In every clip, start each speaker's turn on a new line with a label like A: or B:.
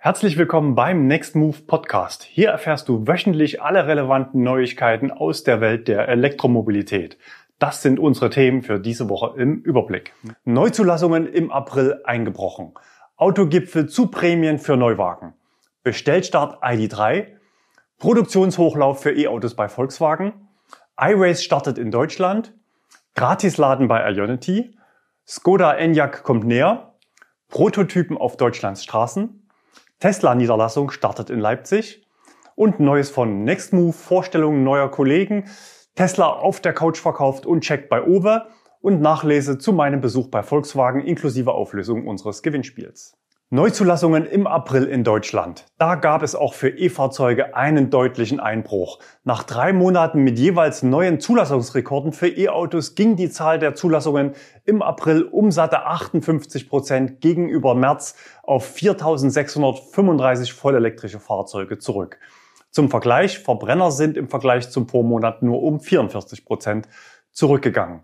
A: Herzlich willkommen beim Next Move Podcast. Hier erfährst du wöchentlich alle relevanten Neuigkeiten aus der Welt der Elektromobilität. Das sind unsere Themen für diese Woche im Überblick. Neuzulassungen im April eingebrochen. Autogipfel zu Prämien für Neuwagen. Bestellstart ID3. Produktionshochlauf für E-Autos bei Volkswagen. iRace startet in Deutschland. Gratisladen bei Ionity. Skoda Enyaq kommt näher. Prototypen auf Deutschlands Straßen. Tesla-Niederlassung startet in Leipzig. Und Neues von Nextmove, Vorstellungen neuer Kollegen, Tesla auf der Couch verkauft und checkt bei Owe und Nachlese zu meinem Besuch bei Volkswagen inklusive Auflösung unseres Gewinnspiels. Neuzulassungen im April in Deutschland. Da gab es auch für E-Fahrzeuge einen deutlichen Einbruch. Nach drei Monaten mit jeweils neuen Zulassungsrekorden für E-Autos ging die Zahl der Zulassungen im April um satte 58 Prozent gegenüber März auf 4.635 vollelektrische Fahrzeuge zurück. Zum Vergleich, Verbrenner sind im Vergleich zum Vormonat nur um 44 Prozent zurückgegangen.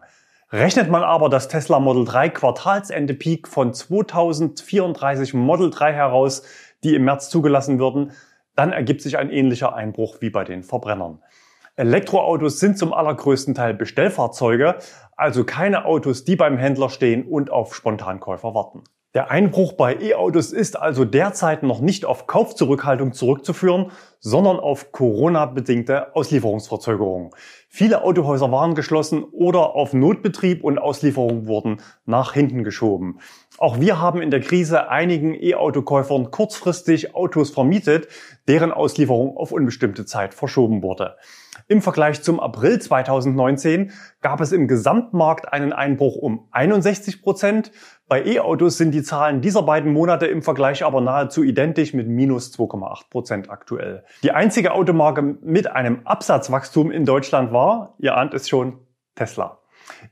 A: Rechnet man aber das Tesla Model 3 Quartalsende Peak von 2034 Model 3 heraus, die im März zugelassen würden, dann ergibt sich ein ähnlicher Einbruch wie bei den Verbrennern. Elektroautos sind zum allergrößten Teil Bestellfahrzeuge, also keine Autos, die beim Händler stehen und auf Spontankäufer warten. Der Einbruch bei E-Autos ist also derzeit noch nicht auf Kaufzurückhaltung zurückzuführen, sondern auf Corona-bedingte Auslieferungsverzögerungen. Viele Autohäuser waren geschlossen oder auf Notbetrieb und Auslieferungen wurden nach hinten geschoben. Auch wir haben in der Krise einigen E-Autokäufern kurzfristig Autos vermietet, deren Auslieferung auf unbestimmte Zeit verschoben wurde. Im Vergleich zum April 2019 gab es im Gesamtmarkt einen Einbruch um 61 Prozent. Bei E-Autos sind die Zahlen dieser beiden Monate im Vergleich aber nahezu identisch mit minus 2,8 Prozent aktuell. Die einzige Automarke mit einem Absatzwachstum in Deutschland war, ihr ahnt es schon, Tesla.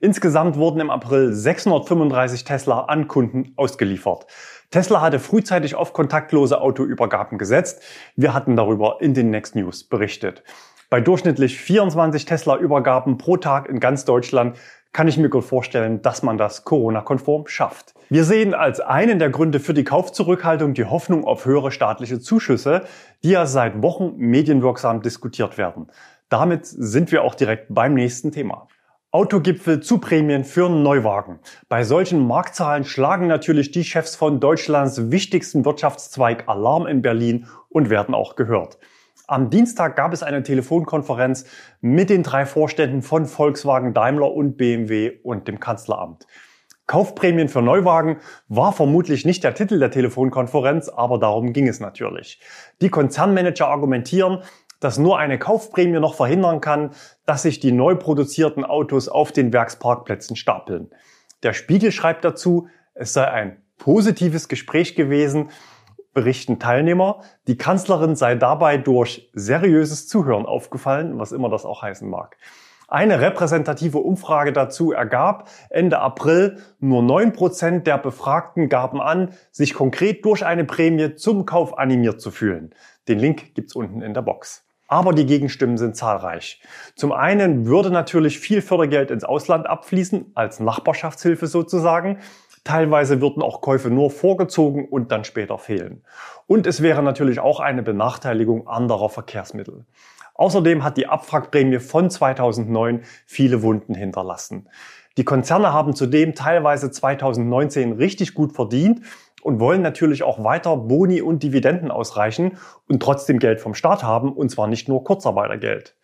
A: Insgesamt wurden im April 635 Tesla an Kunden ausgeliefert. Tesla hatte frühzeitig auf kontaktlose Autoübergaben gesetzt. Wir hatten darüber in den Next News berichtet. Bei durchschnittlich 24 Tesla-Übergaben pro Tag in ganz Deutschland kann ich mir gut vorstellen, dass man das Corona-konform schafft. Wir sehen als einen der Gründe für die Kaufzurückhaltung die Hoffnung auf höhere staatliche Zuschüsse, die ja seit Wochen medienwirksam diskutiert werden. Damit sind wir auch direkt beim nächsten Thema. Autogipfel zu Prämien für Neuwagen. Bei solchen Marktzahlen schlagen natürlich die Chefs von Deutschlands wichtigsten Wirtschaftszweig Alarm in Berlin und werden auch gehört. Am Dienstag gab es eine Telefonkonferenz mit den drei Vorständen von Volkswagen, Daimler und BMW und dem Kanzleramt. Kaufprämien für Neuwagen war vermutlich nicht der Titel der Telefonkonferenz, aber darum ging es natürlich. Die Konzernmanager argumentieren, dass nur eine Kaufprämie noch verhindern kann, dass sich die neu produzierten Autos auf den Werksparkplätzen stapeln. Der Spiegel schreibt dazu, es sei ein positives Gespräch gewesen, berichten Teilnehmer. Die Kanzlerin sei dabei durch seriöses Zuhören aufgefallen, was immer das auch heißen mag. Eine repräsentative Umfrage dazu ergab, Ende April nur neun Prozent der Befragten gaben an, sich konkret durch eine Prämie zum Kauf animiert zu fühlen. Den Link gibt's unten in der Box. Aber die Gegenstimmen sind zahlreich. Zum einen würde natürlich viel Fördergeld ins Ausland abfließen, als Nachbarschaftshilfe sozusagen. Teilweise würden auch Käufe nur vorgezogen und dann später fehlen. Und es wäre natürlich auch eine Benachteiligung anderer Verkehrsmittel. Außerdem hat die Abwrackprämie von 2009 viele Wunden hinterlassen. Die Konzerne haben zudem teilweise 2019 richtig gut verdient und wollen natürlich auch weiter Boni und Dividenden ausreichen und trotzdem Geld vom Staat haben, und zwar nicht nur Kurzarbeitergeld.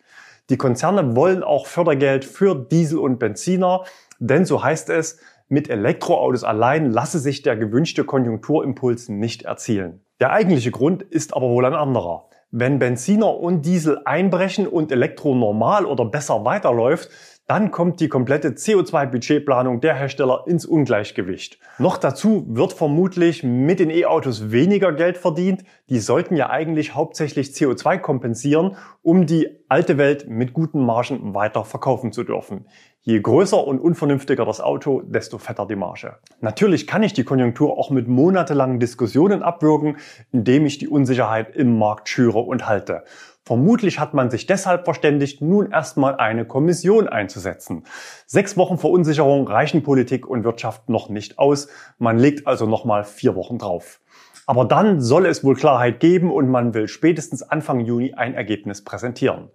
A: Die Konzerne wollen auch Fördergeld für Diesel und Benziner, denn so heißt es, mit Elektroautos allein lasse sich der gewünschte Konjunkturimpuls nicht erzielen. Der eigentliche Grund ist aber wohl ein anderer. Wenn Benziner und Diesel einbrechen und Elektro normal oder besser weiterläuft, dann kommt die komplette CO2-Budgetplanung der Hersteller ins Ungleichgewicht. Noch dazu wird vermutlich mit den E-Autos weniger Geld verdient. Die sollten ja eigentlich hauptsächlich CO2 kompensieren, um die alte Welt mit guten Margen weiter verkaufen zu dürfen. Je größer und unvernünftiger das Auto, desto fetter die Marge. Natürlich kann ich die Konjunktur auch mit monatelangen Diskussionen abwürgen, indem ich die Unsicherheit im Markt schüre und halte. Vermutlich hat man sich deshalb verständigt, nun erstmal eine Kommission einzusetzen. Sechs Wochen Verunsicherung reichen Politik und Wirtschaft noch nicht aus. Man legt also nochmal vier Wochen drauf. Aber dann soll es wohl Klarheit geben und man will spätestens Anfang Juni ein Ergebnis präsentieren.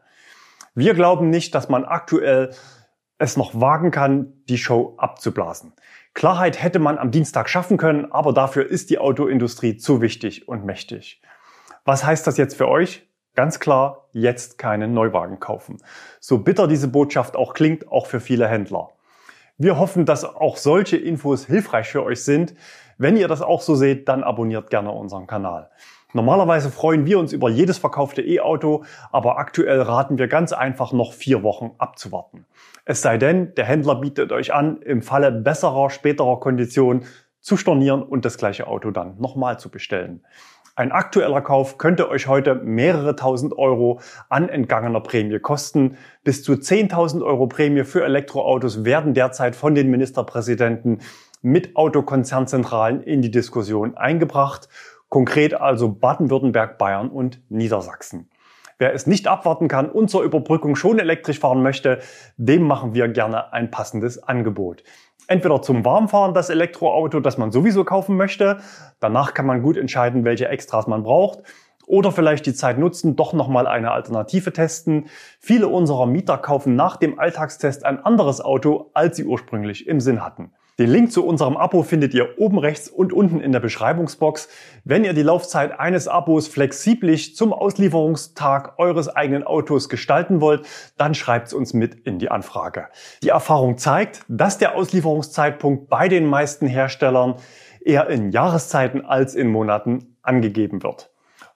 A: Wir glauben nicht, dass man aktuell es noch wagen kann, die Show abzublasen. Klarheit hätte man am Dienstag schaffen können, aber dafür ist die Autoindustrie zu wichtig und mächtig. Was heißt das jetzt für euch? Ganz klar, jetzt keinen Neuwagen kaufen. So bitter diese Botschaft auch klingt, auch für viele Händler. Wir hoffen, dass auch solche Infos hilfreich für euch sind. Wenn ihr das auch so seht, dann abonniert gerne unseren Kanal. Normalerweise freuen wir uns über jedes verkaufte E-Auto, aber aktuell raten wir ganz einfach noch vier Wochen abzuwarten. Es sei denn, der Händler bietet euch an, im Falle besserer, späterer Konditionen zu stornieren und das gleiche Auto dann nochmal zu bestellen. Ein aktueller Kauf könnte euch heute mehrere tausend Euro an entgangener Prämie kosten. Bis zu 10.000 Euro Prämie für Elektroautos werden derzeit von den Ministerpräsidenten mit Autokonzernzentralen in die Diskussion eingebracht. Konkret also Baden-Württemberg, Bayern und Niedersachsen. Wer es nicht abwarten kann und zur Überbrückung schon elektrisch fahren möchte, dem machen wir gerne ein passendes Angebot entweder zum Warmfahren das Elektroauto, das man sowieso kaufen möchte. Danach kann man gut entscheiden, welche Extras man braucht. Oder vielleicht die Zeit nutzen, doch nochmal eine Alternative testen. Viele unserer Mieter kaufen nach dem Alltagstest ein anderes Auto, als sie ursprünglich im Sinn hatten. Den Link zu unserem Abo findet ihr oben rechts und unten in der Beschreibungsbox. Wenn ihr die Laufzeit eines Abos flexiblich zum Auslieferungstag eures eigenen Autos gestalten wollt, dann schreibt es uns mit in die Anfrage. Die Erfahrung zeigt, dass der Auslieferungszeitpunkt bei den meisten Herstellern eher in Jahreszeiten als in Monaten angegeben wird.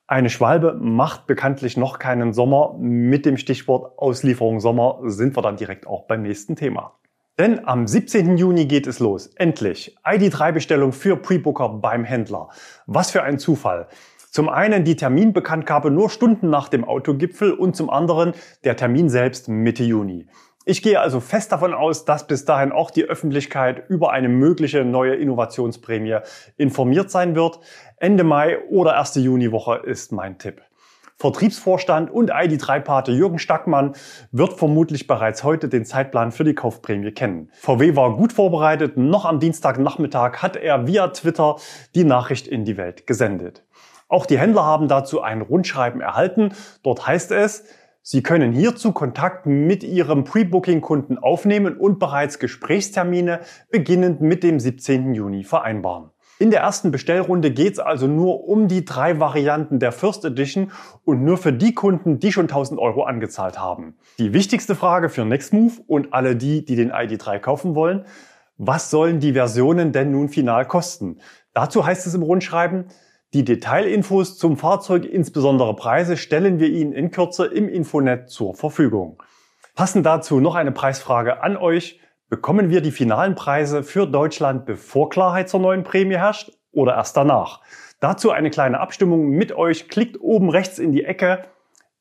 A: Eine Schwalbe macht bekanntlich noch keinen Sommer. Mit dem Stichwort Auslieferung Sommer sind wir dann direkt auch beim nächsten Thema. Denn am 17. Juni geht es los. Endlich. ID3-Bestellung für Prebooker beim Händler. Was für ein Zufall. Zum einen die Terminbekanntgabe nur Stunden nach dem Autogipfel und zum anderen der Termin selbst Mitte Juni. Ich gehe also fest davon aus, dass bis dahin auch die Öffentlichkeit über eine mögliche neue Innovationsprämie informiert sein wird. Ende Mai oder erste Juniwoche ist mein Tipp. Vertriebsvorstand und ID3-Pate Jürgen Stackmann wird vermutlich bereits heute den Zeitplan für die Kaufprämie kennen. VW war gut vorbereitet. Noch am Dienstagnachmittag hat er via Twitter die Nachricht in die Welt gesendet. Auch die Händler haben dazu ein Rundschreiben erhalten. Dort heißt es, Sie können hierzu Kontakt mit Ihrem Pre-Booking-Kunden aufnehmen und bereits Gesprächstermine beginnend mit dem 17. Juni vereinbaren. In der ersten Bestellrunde geht es also nur um die drei Varianten der First Edition und nur für die Kunden, die schon 1000 Euro angezahlt haben. Die wichtigste Frage für Nextmove und alle die, die den ID3 kaufen wollen, was sollen die Versionen denn nun final kosten? Dazu heißt es im Rundschreiben, die Detailinfos zum Fahrzeug, insbesondere Preise, stellen wir Ihnen in Kürze im Infonet zur Verfügung. Passend dazu noch eine Preisfrage an euch. Bekommen wir die finalen Preise für Deutschland, bevor Klarheit zur neuen Prämie herrscht oder erst danach? Dazu eine kleine Abstimmung mit euch. Klickt oben rechts in die Ecke.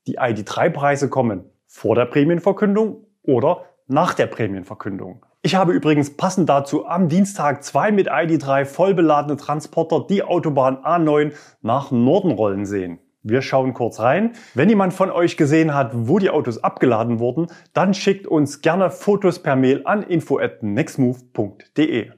A: Die ID3-Preise kommen vor der Prämienverkündung oder nach der Prämienverkündung. Ich habe übrigens passend dazu am Dienstag zwei mit ID3 vollbeladene Transporter die Autobahn A9 nach Norden rollen sehen. Wir schauen kurz rein. Wenn jemand von euch gesehen hat, wo die Autos abgeladen wurden, dann schickt uns gerne Fotos per Mail an info@nextmove.de.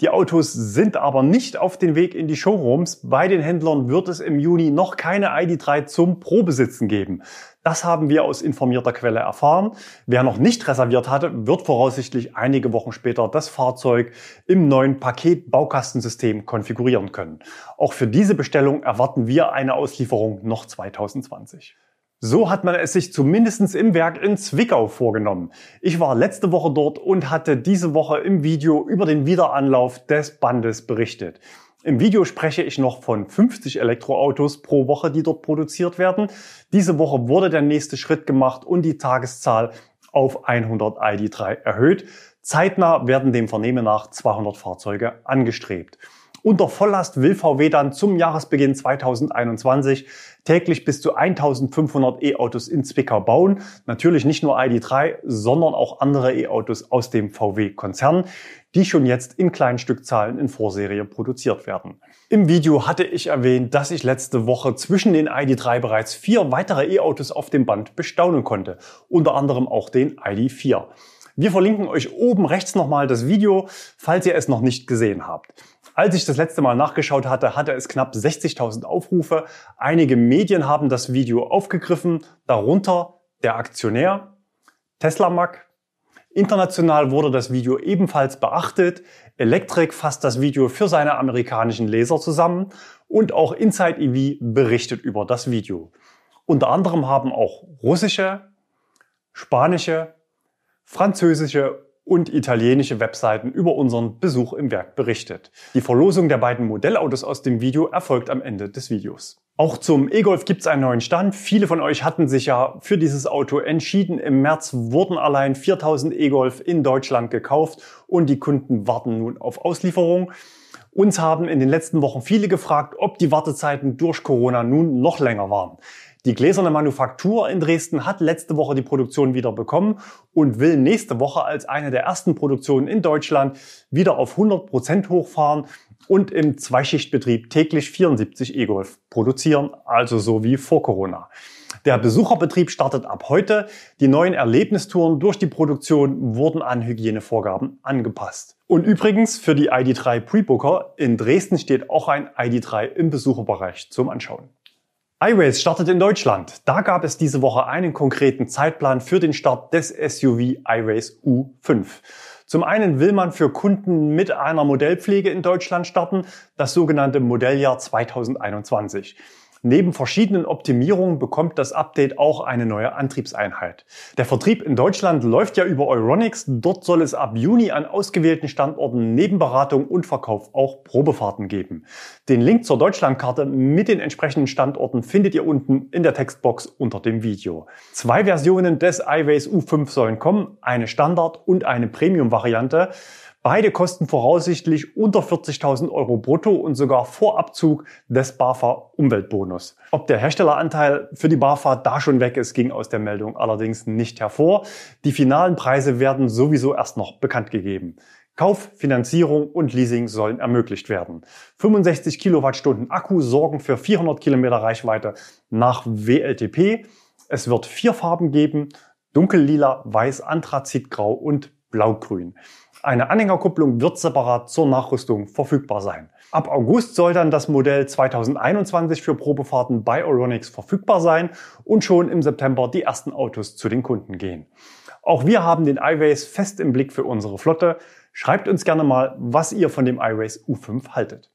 A: Die Autos sind aber nicht auf den Weg in die Showrooms. Bei den Händlern wird es im Juni noch keine ID3 zum Probesitzen geben. Das haben wir aus informierter Quelle erfahren. Wer noch nicht reserviert hatte, wird voraussichtlich einige Wochen später das Fahrzeug im neuen Paket-Baukastensystem konfigurieren können. Auch für diese Bestellung erwarten wir eine Auslieferung noch 2020. So hat man es sich zumindest im Werk in Zwickau vorgenommen. Ich war letzte Woche dort und hatte diese Woche im Video über den Wiederanlauf des Bandes berichtet. Im Video spreche ich noch von 50 Elektroautos pro Woche, die dort produziert werden. Diese Woche wurde der nächste Schritt gemacht und die Tageszahl auf 100 ID3 erhöht. Zeitnah werden dem Vernehmen nach 200 Fahrzeuge angestrebt. Unter Volllast will VW dann zum Jahresbeginn 2021 täglich bis zu 1500 E-Autos in Zwickau bauen. Natürlich nicht nur ID3, sondern auch andere E-Autos aus dem VW-Konzern, die schon jetzt in kleinen Stückzahlen in Vorserie produziert werden. Im Video hatte ich erwähnt, dass ich letzte Woche zwischen den ID3 bereits vier weitere E-Autos auf dem Band bestaunen konnte, unter anderem auch den ID4. Wir verlinken euch oben rechts nochmal das Video, falls ihr es noch nicht gesehen habt. Als ich das letzte Mal nachgeschaut hatte, hatte es knapp 60.000 Aufrufe. Einige Medien haben das Video aufgegriffen, darunter der Aktionär, Tesla Mac. International wurde das Video ebenfalls beachtet. Electric fasst das Video für seine amerikanischen Leser zusammen und auch Inside EV berichtet über das Video. Unter anderem haben auch russische, spanische, französische und italienische Webseiten über unseren Besuch im Werk berichtet. Die Verlosung der beiden Modellautos aus dem Video erfolgt am Ende des Videos. Auch zum E-Golf gibt es einen neuen Stand. Viele von euch hatten sich ja für dieses Auto entschieden. Im März wurden allein 4000 E-Golf in Deutschland gekauft und die Kunden warten nun auf Auslieferung. Uns haben in den letzten Wochen viele gefragt, ob die Wartezeiten durch Corona nun noch länger waren. Die gläserne Manufaktur in Dresden hat letzte Woche die Produktion wieder bekommen und will nächste Woche als eine der ersten Produktionen in Deutschland wieder auf 100 Prozent hochfahren und im Zweischichtbetrieb täglich 74 E-Golf produzieren, also so wie vor Corona. Der Besucherbetrieb startet ab heute. Die neuen Erlebnistouren durch die Produktion wurden an Hygienevorgaben angepasst. Und übrigens für die ID3 Pre-Booker in Dresden steht auch ein ID3 im Besucherbereich zum Anschauen iRace startet in Deutschland. Da gab es diese Woche einen konkreten Zeitplan für den Start des SUV iRace U5. Zum einen will man für Kunden mit einer Modellpflege in Deutschland starten, das sogenannte Modelljahr 2021. Neben verschiedenen Optimierungen bekommt das Update auch eine neue Antriebseinheit. Der Vertrieb in Deutschland läuft ja über Euronics. Dort soll es ab Juni an ausgewählten Standorten neben Beratung und Verkauf auch Probefahrten geben. Den Link zur Deutschlandkarte mit den entsprechenden Standorten findet ihr unten in der Textbox unter dem Video. Zwei Versionen des iWays U5 sollen kommen, eine Standard- und eine Premium-Variante. Beide kosten voraussichtlich unter 40.000 Euro brutto und sogar vor Abzug des BAFA Umweltbonus. Ob der Herstelleranteil für die BAFA da schon weg ist, ging aus der Meldung allerdings nicht hervor. Die finalen Preise werden sowieso erst noch bekannt gegeben. Kauf, Finanzierung und Leasing sollen ermöglicht werden. 65 Kilowattstunden Akku sorgen für 400 Kilometer Reichweite nach WLTP. Es wird vier Farben geben. Dunkellila, Weiß, Anthrazitgrau und Blaugrün. Eine Anhängerkupplung wird separat zur Nachrüstung verfügbar sein. Ab August soll dann das Modell 2021 für Probefahrten bei Euronics verfügbar sein und schon im September die ersten Autos zu den Kunden gehen. Auch wir haben den iWays fest im Blick für unsere Flotte. Schreibt uns gerne mal, was ihr von dem iWays U5 haltet.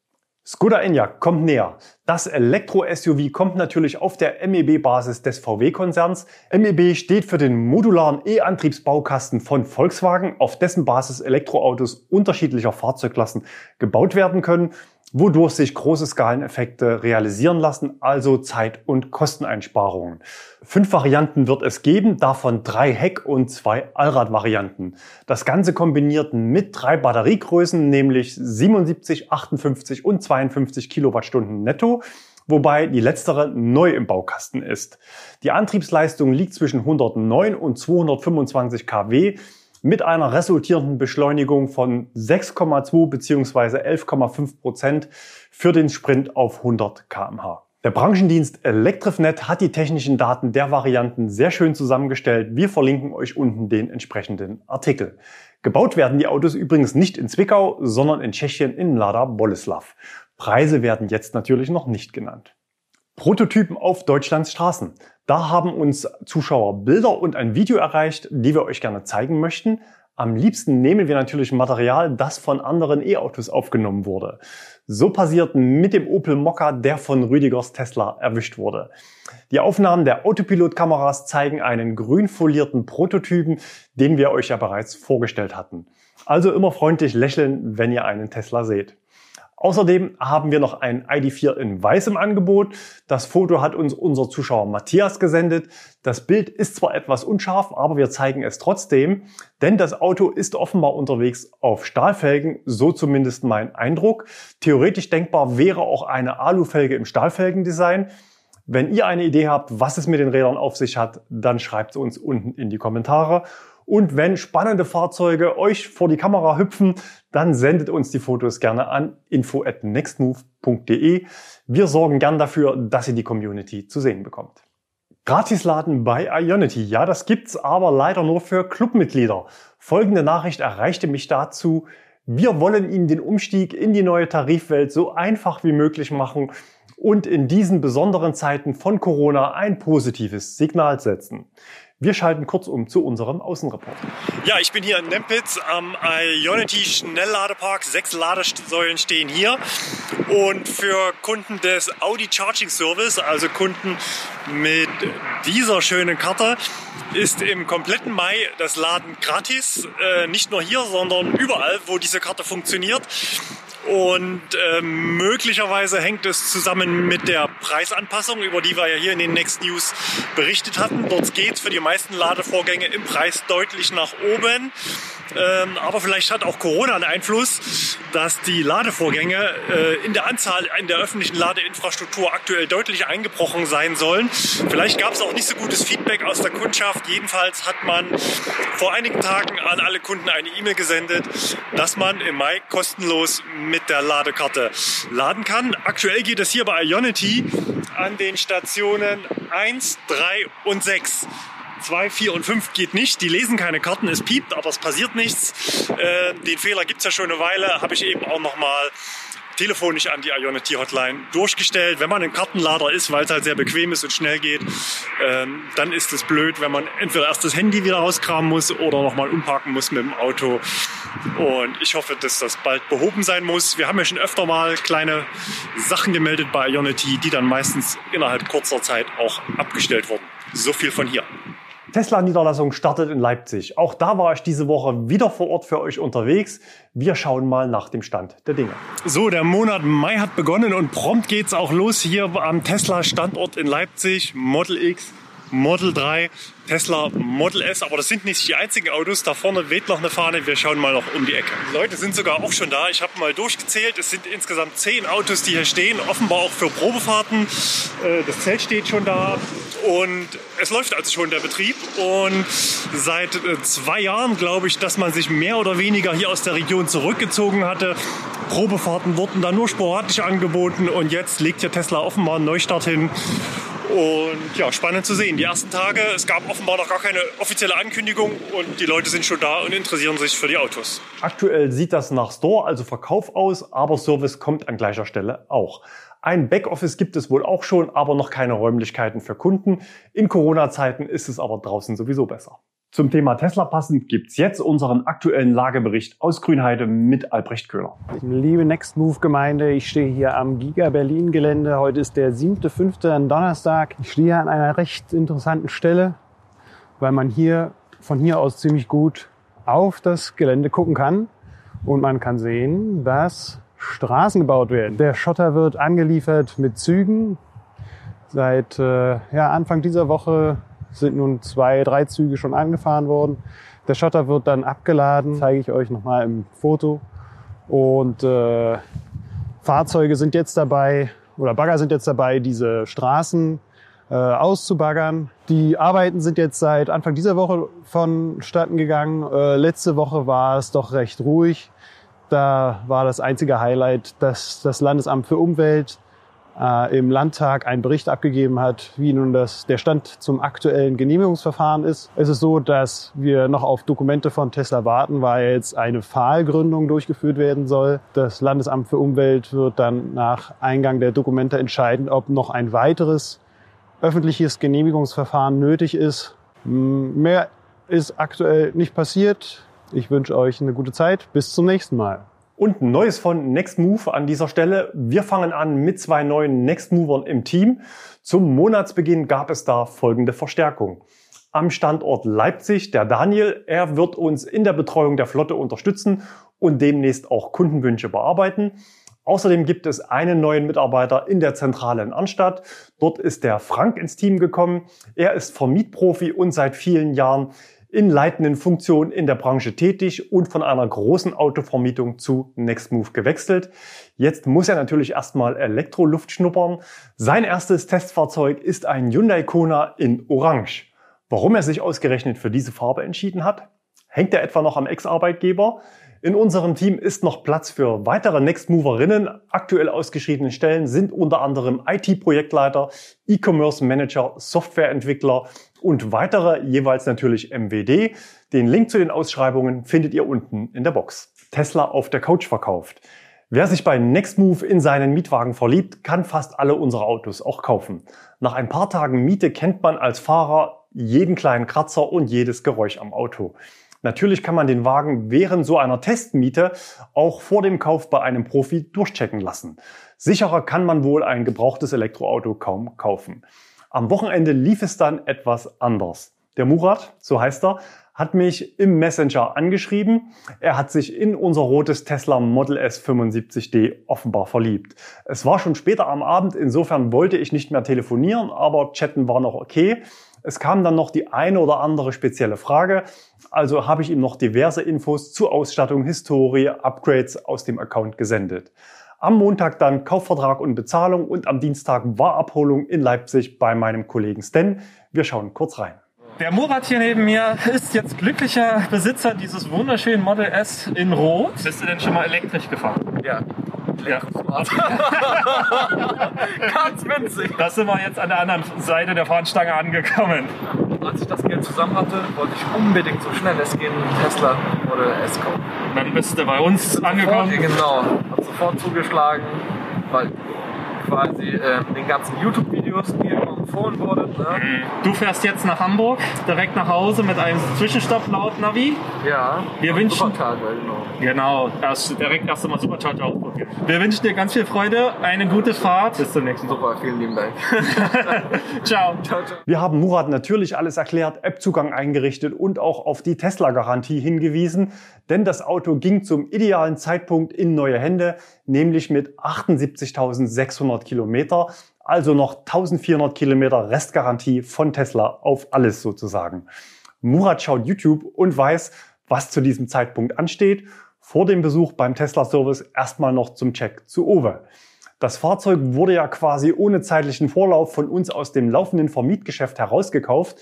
A: Skoda Enyaq kommt näher. Das Elektro-SUV kommt natürlich auf der MEB-Basis des VW-Konzerns. MEB steht für den modularen E-Antriebsbaukasten von Volkswagen, auf dessen Basis Elektroautos unterschiedlicher Fahrzeugklassen gebaut werden können wodurch sich große Skaleneffekte realisieren lassen, also Zeit- und Kosteneinsparungen. Fünf Varianten wird es geben, davon drei Heck- und zwei Allradvarianten. Das Ganze kombiniert mit drei Batteriegrößen, nämlich 77, 58 und 52 Kilowattstunden netto wobei die letztere neu im Baukasten ist. Die Antriebsleistung liegt zwischen 109 und 225 kW mit einer resultierenden Beschleunigung von 6,2 bzw. 11,5 Prozent für den Sprint auf 100 kmh. Der Branchendienst Elektrifnet hat die technischen Daten der Varianten sehr schön zusammengestellt. Wir verlinken euch unten den entsprechenden Artikel. Gebaut werden die Autos übrigens nicht in Zwickau, sondern in Tschechien in Lada Boleslav. Preise werden jetzt natürlich noch nicht genannt. Prototypen auf Deutschlands Straßen. Da haben uns Zuschauer Bilder und ein Video erreicht, die wir euch gerne zeigen möchten. Am liebsten nehmen wir natürlich Material, das von anderen E-Autos aufgenommen wurde. So passiert mit dem Opel Mokka, der von Rüdigers Tesla erwischt wurde. Die Aufnahmen der Autopilot-Kameras zeigen einen grün folierten Prototypen, den wir euch ja bereits vorgestellt hatten. Also immer freundlich lächeln, wenn ihr einen Tesla seht. Außerdem haben wir noch ein ID4 in weiß im Angebot. Das Foto hat uns unser Zuschauer Matthias gesendet. Das Bild ist zwar etwas unscharf, aber wir zeigen es trotzdem, denn das Auto ist offenbar unterwegs auf Stahlfelgen, so zumindest mein Eindruck. Theoretisch denkbar wäre auch eine Alufelge im Stahlfelgendesign. Wenn ihr eine Idee habt, was es mit den Rädern auf sich hat, dann schreibt es uns unten in die Kommentare. Und wenn spannende Fahrzeuge euch vor die Kamera hüpfen, dann sendet uns die Fotos gerne an info at nextmove.de. Wir sorgen gern dafür, dass ihr die Community zu sehen bekommt. Gratisladen bei Ionity. Ja, das gibt's aber leider nur für Clubmitglieder. Folgende Nachricht erreichte mich dazu.
B: Wir wollen Ihnen den Umstieg in die neue Tarifwelt so einfach wie möglich machen und in diesen besonderen Zeiten von Corona ein positives Signal setzen. Wir schalten kurz um zu unserem Außenreport.
A: Ja, ich bin hier in Nempitz am Ionity Schnellladepark. Sechs Ladesäulen stehen hier. Und für Kunden des Audi Charging Service, also Kunden mit dieser schönen Karte, ist im kompletten Mai das Laden gratis. Äh, nicht nur hier, sondern überall, wo diese Karte funktioniert. Und äh, möglicherweise hängt es zusammen mit der Preisanpassung, über die wir ja hier in den Next News berichtet hatten. Dort geht es für die meisten Ladevorgänge im Preis deutlich nach oben. Ähm, aber vielleicht hat auch Corona einen Einfluss, dass die Ladevorgänge äh, in der Anzahl in der öffentlichen Ladeinfrastruktur aktuell deutlich eingebrochen sein sollen. Vielleicht gab es auch nicht so gutes Feedback aus der Kundschaft. Jedenfalls hat man vor einigen Tagen an alle Kunden eine E-Mail gesendet, dass man im Mai kostenlos mit der Ladekarte laden kann. Aktuell geht es hier bei Ionity an den Stationen 1, 3 und 6. 2, 4 und 5 geht nicht. Die lesen keine Karten, es piept, aber es passiert nichts. Äh, den Fehler gibt es ja schon eine Weile, habe ich eben auch nochmal telefonisch an die Ionity Hotline durchgestellt. Wenn man ein Kartenlader ist, weil es halt sehr bequem ist und schnell geht, ähm, dann ist es blöd, wenn man entweder erst das Handy wieder rauskramen muss oder nochmal umparken muss mit dem Auto. Und ich hoffe, dass das bald behoben sein muss. Wir haben ja schon öfter mal kleine Sachen gemeldet bei Ionity, die dann meistens innerhalb kurzer Zeit auch abgestellt wurden. So viel von hier.
B: Tesla-Niederlassung startet in Leipzig. Auch da war ich diese Woche wieder vor Ort für euch unterwegs. Wir schauen mal nach dem Stand der Dinge.
A: So, der Monat Mai hat begonnen und prompt geht's auch los hier am Tesla-Standort in Leipzig. Model X, Model 3, Tesla Model S, aber das sind nicht die einzigen Autos. Da vorne weht noch eine Fahne. Wir schauen mal noch um die Ecke. Die Leute sind sogar auch schon da. Ich habe mal durchgezählt. Es sind insgesamt zehn Autos, die hier stehen. Offenbar auch für Probefahrten. Äh, das Zelt steht schon da. Und es läuft also schon der Betrieb. Und seit äh, zwei Jahren glaube ich, dass man sich mehr oder weniger hier aus der Region zurückgezogen hatte. Probefahrten wurden da nur sporadisch angeboten. Und jetzt legt hier Tesla offenbar einen Neustart hin. Und ja, spannend zu sehen. Die ersten Tage, es gab offenbar noch gar keine offizielle Ankündigung und die Leute sind schon da und interessieren sich für die Autos.
B: Aktuell sieht das nach Store, also Verkauf aus, aber Service kommt an gleicher Stelle auch. Ein Backoffice gibt es wohl auch schon, aber noch keine Räumlichkeiten für Kunden. In Corona-Zeiten ist es aber draußen sowieso besser. Zum Thema Tesla passend gibt's jetzt unseren aktuellen Lagebericht aus Grünheide mit Albrecht Köhler.
C: Liebe Next Move Gemeinde, ich stehe hier am Giga Berlin Gelände. Heute ist der 7.5. an Donnerstag. Ich stehe an einer recht interessanten Stelle, weil man hier von hier aus ziemlich gut auf das Gelände gucken kann. Und man kann sehen, dass Straßen gebaut werden. Der Schotter wird angeliefert mit Zügen. Seit äh, ja, Anfang dieser Woche sind nun zwei, drei Züge schon angefahren worden. Der Schotter wird dann abgeladen, zeige ich euch nochmal im Foto. Und äh, Fahrzeuge sind jetzt dabei, oder Bagger sind jetzt dabei, diese Straßen äh, auszubaggern. Die Arbeiten sind jetzt seit Anfang dieser Woche vonstatten gegangen. Äh, letzte Woche war es doch recht ruhig. Da war das einzige Highlight, dass das Landesamt für Umwelt äh, im Landtag einen Bericht abgegeben hat, wie nun das, der Stand zum aktuellen Genehmigungsverfahren ist. Es ist so, dass wir noch auf Dokumente von Tesla warten, weil jetzt eine Pfahlgründung durchgeführt werden soll. Das Landesamt für Umwelt wird dann nach Eingang der Dokumente entscheiden, ob noch ein weiteres öffentliches Genehmigungsverfahren nötig ist. Mehr ist aktuell nicht passiert. Ich wünsche euch eine gute Zeit. Bis zum nächsten Mal.
B: Und ein Neues von Next Move an dieser Stelle. Wir fangen an mit zwei neuen Next Movern im Team. Zum Monatsbeginn gab es da folgende Verstärkung. Am Standort Leipzig, der Daniel, er wird uns in der Betreuung der Flotte unterstützen und demnächst auch Kundenwünsche bearbeiten. Außerdem gibt es einen neuen Mitarbeiter in der Zentrale in Anstadt. Dort ist der Frank ins Team gekommen. Er ist Vermietprofi und seit vielen Jahren in leitenden Funktionen in der Branche tätig und von einer großen Autovermietung zu Nextmove gewechselt. Jetzt muss er natürlich erstmal Elektroluft schnuppern. Sein erstes Testfahrzeug ist ein Hyundai Kona in Orange. Warum er sich ausgerechnet für diese Farbe entschieden hat? Hängt er etwa noch am Ex-Arbeitgeber? In unserem Team ist noch Platz für weitere Nextmoverinnen. Aktuell ausgeschriebene Stellen sind unter anderem IT-Projektleiter, E-Commerce Manager, Softwareentwickler und weitere, jeweils natürlich MWD. Den Link zu den Ausschreibungen findet ihr unten in der Box.
A: Tesla auf der Couch verkauft. Wer sich bei Nextmove in seinen Mietwagen verliebt, kann fast alle unsere Autos auch kaufen. Nach ein paar Tagen Miete kennt man als Fahrer jeden kleinen Kratzer und jedes Geräusch am Auto. Natürlich kann man den Wagen während so einer Testmiete auch vor dem Kauf bei einem Profi durchchecken lassen. Sicherer kann man wohl ein gebrauchtes Elektroauto kaum kaufen. Am Wochenende lief es dann etwas anders. Der Murat, so heißt er, hat mich im Messenger angeschrieben. Er hat sich in unser rotes Tesla Model S 75D offenbar verliebt. Es war schon später am Abend, insofern wollte ich nicht mehr telefonieren, aber chatten war noch okay. Es kam dann noch die eine oder andere spezielle Frage, also habe ich ihm noch diverse Infos zur Ausstattung, Historie, Upgrades aus dem Account gesendet. Am Montag dann Kaufvertrag und Bezahlung und am Dienstag war Abholung in Leipzig bei meinem Kollegen Sten. Wir schauen kurz rein.
D: Der Murat hier neben mir ist jetzt glücklicher Besitzer dieses wunderschönen Model S in Rot. Bist du denn schon mal elektrisch gefahren?
E: Ja.
D: Ja.
E: Ganz winzig.
D: Da sind wir jetzt an der anderen Seite der Fahnenstange angekommen.
E: Als ich das Geld zusammen hatte, wollte ich unbedingt so schnell es gehen Tesla Model S kaufen.
D: Dann bist du bei uns angekommen.
E: Sofort, genau. Hab sofort zugeschlagen, weil quasi äh, den ganzen YouTube-Videos, die immer empfohlen wurden. Ne?
D: Du fährst jetzt nach Hamburg, direkt nach Hause mit einem Zwischenstopp laut Navi.
E: Ja.
D: Wir wünschen-
E: Supercharger, genau.
D: Genau, erst direkt erst einmal Supercharger Wir wünschen dir ganz viel Freude, eine gute Fahrt. Bis zum nächsten Mal.
E: Super, vielen lieben Dank.
D: Ciao.
E: ciao, ciao.
A: Wir haben Murat natürlich alles erklärt, App-Zugang eingerichtet und auch auf die Tesla-Garantie hingewiesen, denn das Auto ging zum idealen Zeitpunkt in neue Hände, nämlich mit 78.600 Kilometer, also noch 1400 Kilometer Restgarantie von Tesla auf alles sozusagen. Murat schaut YouTube und weiß, was zu diesem Zeitpunkt ansteht. Vor dem Besuch beim Tesla-Service erstmal noch zum Check zu Owe. Das Fahrzeug wurde ja quasi ohne zeitlichen Vorlauf von uns aus dem laufenden Vermietgeschäft herausgekauft.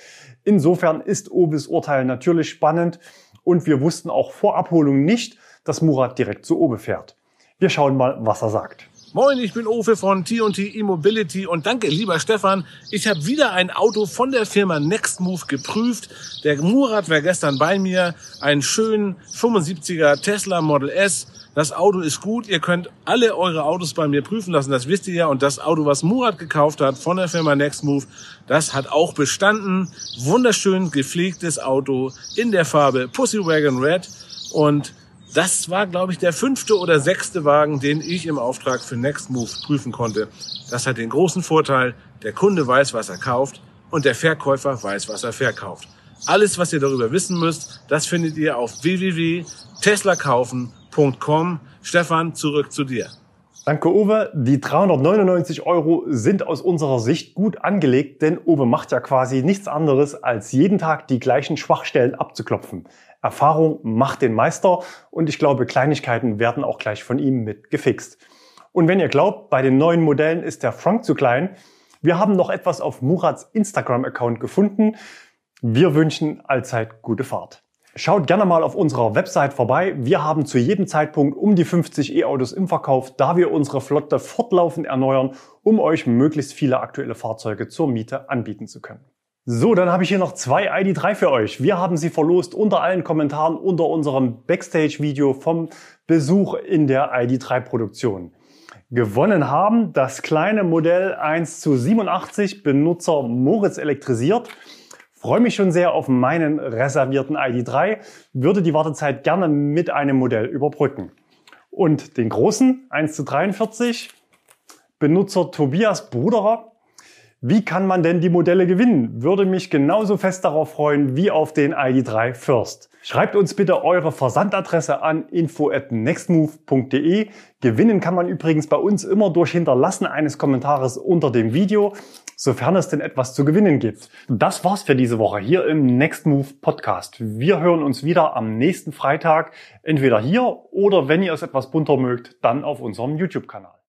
A: Insofern ist Oves Urteil natürlich spannend und wir wussten auch vor Abholung nicht, dass Murat direkt zu Obe fährt. Wir schauen mal, was er sagt.
F: Moin, ich bin Ofe von T&T E-Mobility und danke, lieber Stefan. Ich habe wieder ein Auto von der Firma Nextmove geprüft. Der Murat war gestern bei mir. Einen schönen 75er Tesla Model S. Das Auto ist gut. Ihr könnt alle eure Autos bei mir prüfen lassen. Das wisst ihr ja. Und das Auto, was Murat gekauft hat von der Firma Nextmove, das hat auch bestanden. Wunderschön gepflegtes Auto in der Farbe Pussy Wagon Red. Und das war, glaube ich, der fünfte oder sechste Wagen, den ich im Auftrag für Nextmove prüfen konnte. Das hat den großen Vorteil, der Kunde weiß, was er kauft und der Verkäufer weiß, was er verkauft. Alles, was ihr darüber wissen müsst, das findet ihr auf www.teslakaufen.com. Stefan, zurück zu dir.
A: Danke, Uwe. Die 399 Euro sind aus unserer Sicht gut angelegt, denn Uwe macht ja quasi nichts anderes, als jeden Tag die gleichen Schwachstellen abzuklopfen. Erfahrung macht den Meister und ich glaube, Kleinigkeiten werden auch gleich von ihm mit gefixt. Und wenn ihr glaubt, bei den neuen Modellen ist der Frank zu klein, wir haben noch etwas auf Murats Instagram-Account gefunden. Wir wünschen allzeit gute Fahrt. Schaut gerne mal auf unserer Website vorbei. Wir haben zu jedem Zeitpunkt um die 50 E-Autos im Verkauf, da wir unsere Flotte fortlaufend erneuern, um euch möglichst viele aktuelle Fahrzeuge zur Miete anbieten zu können. So, dann habe ich hier noch zwei ID3 für euch. Wir haben sie verlost unter allen Kommentaren unter unserem Backstage-Video vom Besuch in der ID3-Produktion. Gewonnen haben das kleine Modell 1 zu 87 Benutzer Moritz elektrisiert. Freue mich schon sehr auf meinen reservierten ID3, würde die Wartezeit gerne mit einem Modell überbrücken. Und den großen 1 zu 43 Benutzer Tobias Bruderer. Wie kann man denn die Modelle gewinnen? Würde mich genauso fest darauf freuen wie auf den ID3 First. Schreibt uns bitte eure Versandadresse an info@nextmove.de. Gewinnen kann man übrigens bei uns immer durch Hinterlassen eines Kommentares unter dem Video, sofern es denn etwas zu gewinnen gibt. Das war's für diese Woche hier im Next Move Podcast. Wir hören uns wieder am nächsten Freitag, entweder hier oder wenn ihr es etwas bunter mögt, dann auf unserem YouTube-Kanal.